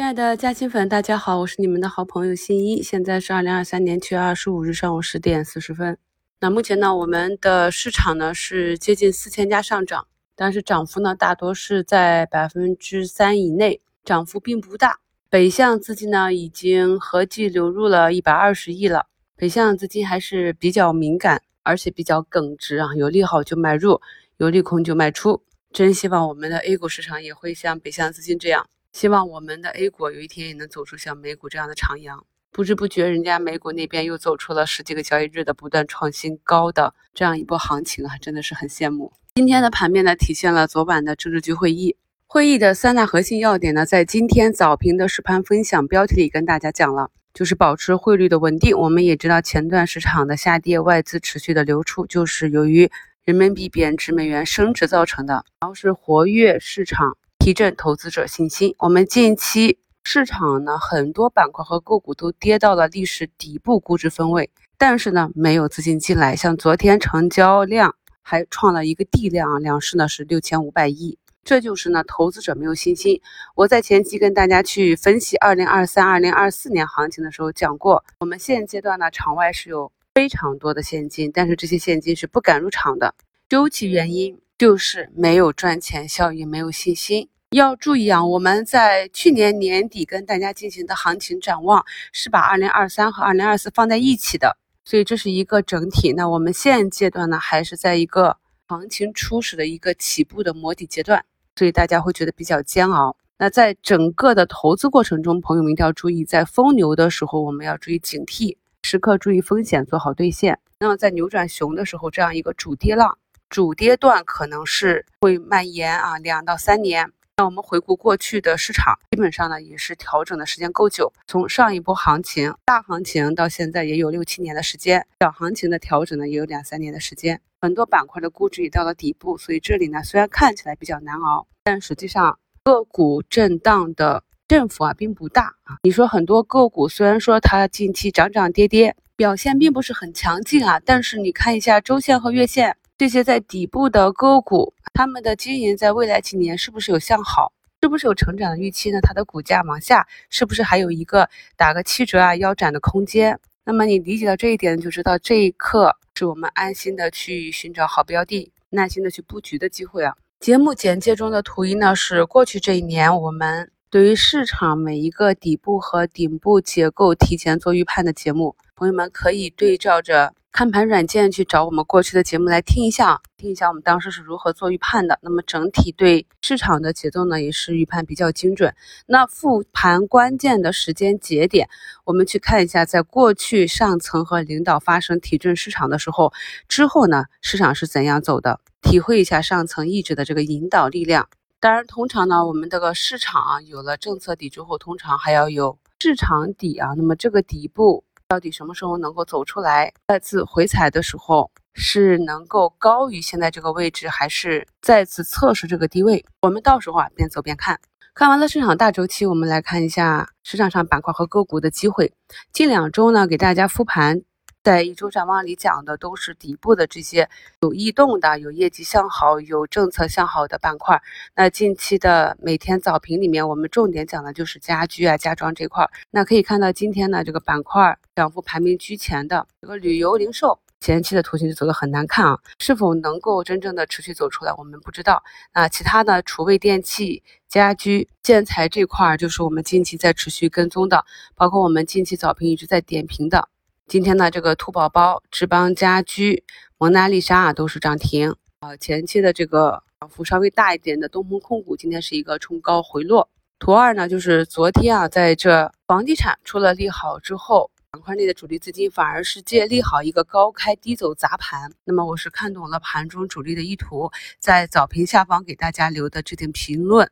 亲爱的嘉兴粉，大家好，我是你们的好朋友新一。现在是二零二三年七月二十五日上午十点四十分。那目前呢，我们的市场呢是接近四千家上涨，但是涨幅呢大多是在百分之三以内，涨幅并不大。北向资金呢已经合计流入了一百二十亿了。北向资金还是比较敏感，而且比较耿直啊，有利好就买入，有利空就卖出。真希望我们的 A 股市场也会像北向资金这样。希望我们的 A 股有一天也能走出像美股这样的长阳。不知不觉，人家美股那边又走出了十几个交易日的不断创新高的这样一波行情啊，真的是很羡慕。今天的盘面呢，体现了昨晚的政治局会议，会议的三大核心要点呢，在今天早评的实盘分享标题里跟大家讲了，就是保持汇率的稳定。我们也知道，前段市场的下跌，外资持续的流出，就是由于人民币贬值、美元升值造成的，然后是活跃市场。提振投资者信心。我们近期市场呢，很多板块和个股都跌到了历史底部估值分位，但是呢，没有资金进来。像昨天成交量还创了一个地量啊，两市呢是六千五百亿，这就是呢投资者没有信心。我在前期跟大家去分析二零二三、二零二四年行情的时候讲过，我们现阶段呢场外是有非常多的现金，但是这些现金是不敢入场的，究其原因。就是没有赚钱效应，没有信心。要注意啊，我们在去年年底跟大家进行的行情展望是把二零二三和二零二四放在一起的，所以这是一个整体。那我们现阶段呢，还是在一个行情初始的一个起步的摸底阶段，所以大家会觉得比较煎熬。那在整个的投资过程中，朋友们一定要注意，在疯牛的时候，我们要注意警惕，时刻注意风险，做好兑现。那么在扭转熊的时候，这样一个主跌浪。主跌段可能是会蔓延啊两到三年。那我们回顾过去的市场，基本上呢也是调整的时间够久。从上一波行情大行情到现在也有六七年的时间，小行情的调整呢也有两三年的时间。很多板块的估值也到了底部，所以这里呢虽然看起来比较难熬，但实际上个股震荡的振幅啊并不大啊。你说很多个股虽然说它近期涨涨跌跌，表现并不是很强劲啊，但是你看一下周线和月线。这些在底部的个股，他们的经营在未来几年是不是有向好？是不是有成长的预期呢？它的股价往下是不是还有一个打个七折啊腰斩的空间？那么你理解到这一点，就知道这一刻是我们安心的去寻找好标的，耐心的去布局的机会啊。节目简介中的图一呢，是过去这一年我们对于市场每一个底部和顶部结构提前做预判的节目，朋友们可以对照着。看盘软件去找我们过去的节目来听一下，听一下我们当时是如何做预判的。那么整体对市场的节奏呢，也是预判比较精准。那复盘关键的时间节点，我们去看一下，在过去上层和领导发生提振市场的时候，之后呢，市场是怎样走的？体会一下上层意志的这个引导力量。当然，通常呢，我们这个市场啊，有了政策底之后，通常还要有市场底啊。那么这个底部。到底什么时候能够走出来？再次回踩的时候是能够高于现在这个位置，还是再次测试这个低位？我们到时候啊边走边看。看完了市场大周期，我们来看一下市场上板块和个股的机会。近两周呢，给大家复盘。在一周展望里讲的都是底部的这些有异动的、有业绩向好、有政策向好的板块。那近期的每天早评里面，我们重点讲的就是家居啊、家装这块。那可以看到今天呢这个板块涨幅排名居前的这个旅游零售，前期的图形就走得很难看啊，是否能够真正的持续走出来，我们不知道。那其他的厨卫电器、家居、建材这块，就是我们近期在持续跟踪的，包括我们近期早评一直在点评的。今天呢，这个兔宝宝、志邦家居、蒙娜丽莎啊都是涨停啊。前期的这个涨幅稍微大一点的东鹏控股，今天是一个冲高回落。图二呢，就是昨天啊，在这房地产出了利好之后，板块内的主力资金反而是借利好一个高开低走砸盘。那么我是看懂了盘中主力的意图，在早评下方给大家留的置顶评论。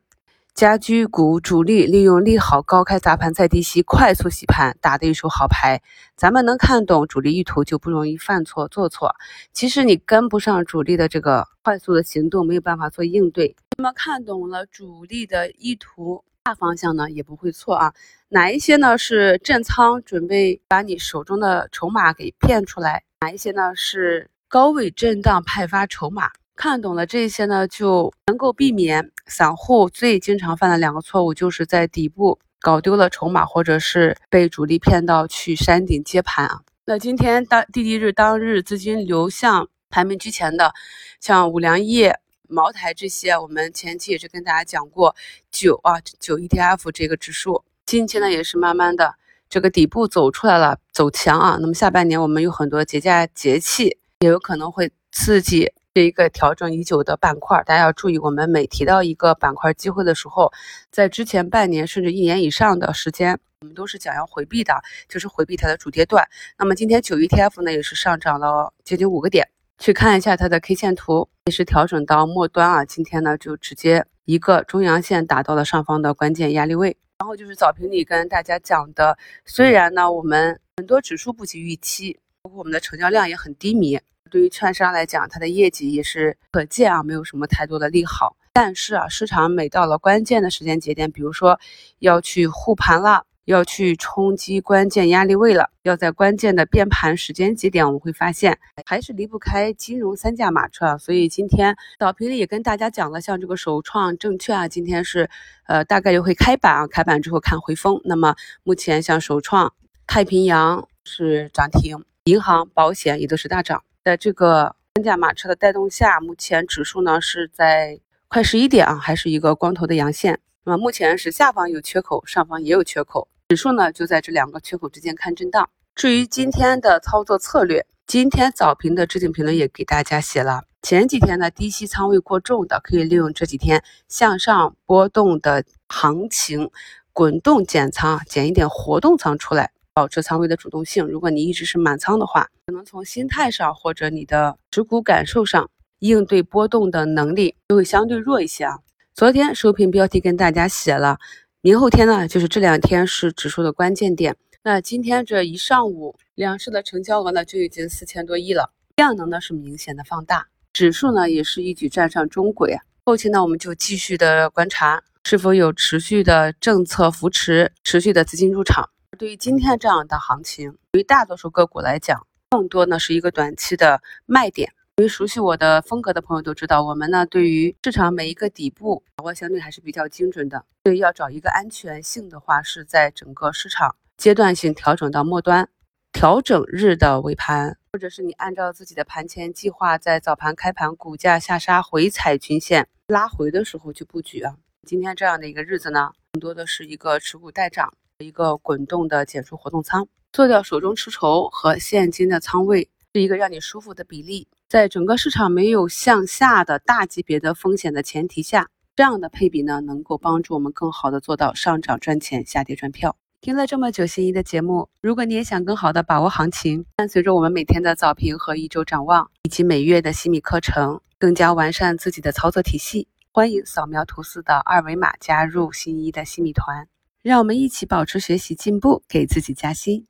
家居股主力利用利好高开砸盘再低吸，快速洗盘，打的一手好牌。咱们能看懂主力意图，就不容易犯错做错。其实你跟不上主力的这个快速的行动，没有办法做应对。那么看懂了主力的意图，大方向呢也不会错啊。哪一些呢是震仓，准备把你手中的筹码给骗出来？哪一些呢是高位震荡派发筹码？看懂了这些呢，就能够避免散户最经常犯的两个错误，就是在底部搞丢了筹码，或者是被主力骗到去山顶接盘啊。那今天当第一日当日资金流向排名居前的，像五粮液、茅台这些，我们前期也是跟大家讲过酒啊酒 ETF 这个指数，近期呢也是慢慢的这个底部走出来了，走强啊。那么下半年我们有很多节假节气，也有可能会刺激。这一个调整已久的板块，大家要注意，我们每提到一个板块机会的时候，在之前半年甚至一年以上的时间，我们都是讲要回避的，就是回避它的主跌段。那么今天九 ETF 呢，也是上涨了接近五个点，去看一下它的 K 线图，也是调整到末端啊。今天呢，就直接一个中阳线打到了上方的关键压力位。然后就是早评里跟大家讲的，虽然呢，我们很多指数不及预期，包括我们的成交量也很低迷。对于券商来讲，它的业绩也是可见啊，没有什么太多的利好。但是啊，市场每到了关键的时间节点，比如说要去护盘了，要去冲击关键压力位了，要在关键的变盘时间节点，我们会发现还是离不开金融三驾马车啊。所以今天早评里也跟大家讲了，像这个首创证券啊，今天是呃大概就会开板啊，开板之后看回风。那么目前像首创、太平洋是涨停，银行、保险也都是大涨。在这个三驾马车的带动下，目前指数呢是在快十一点啊，还是一个光头的阳线。那么目前是下方有缺口，上方也有缺口，指数呢就在这两个缺口之间看震荡。至于今天的操作策略，今天早评的置顶评论也给大家写了。前几天呢低吸仓位过重的，可以利用这几天向上波动的行情，滚动减仓，减一点活动仓出来。保持仓位的主动性。如果你一直是满仓的话，可能从心态上或者你的持股感受上，应对波动的能力就会相对弱一些啊。昨天收评标题跟大家写了，明后天呢，就是这两天是指数的关键点。那今天这一上午，两市的成交额呢就已经四千多亿了，量能呢是明显的放大，指数呢也是一举站上中轨。后期呢，我们就继续的观察是否有持续的政策扶持，持续的资金入场。对于今天这样的行情，对于大多数个股来讲，更多呢是一个短期的卖点。因为熟悉我的风格的朋友都知道，我们呢对于市场每一个底部把握相对还是比较精准的。所以要找一个安全性的话，是在整个市场阶段性调整到末端，调整日的尾盘，或者是你按照自己的盘前计划，在早盘开盘股价下杀回踩均线拉回的时候去布局啊。今天这样的一个日子呢，更多的是一个持股待涨。一个滚动的减出活动仓，做掉手中持筹和现金的仓位，是一个让你舒服的比例。在整个市场没有向下的大级别的风险的前提下，这样的配比呢，能够帮助我们更好的做到上涨赚钱，下跌赚票。听了这么久心仪的节目，如果你也想更好的把握行情，伴随着我们每天的早评和一周展望，以及每月的西米课程，更加完善自己的操作体系，欢迎扫描图四的二维码加入心仪的西米团。让我们一起保持学习进步，给自己加薪。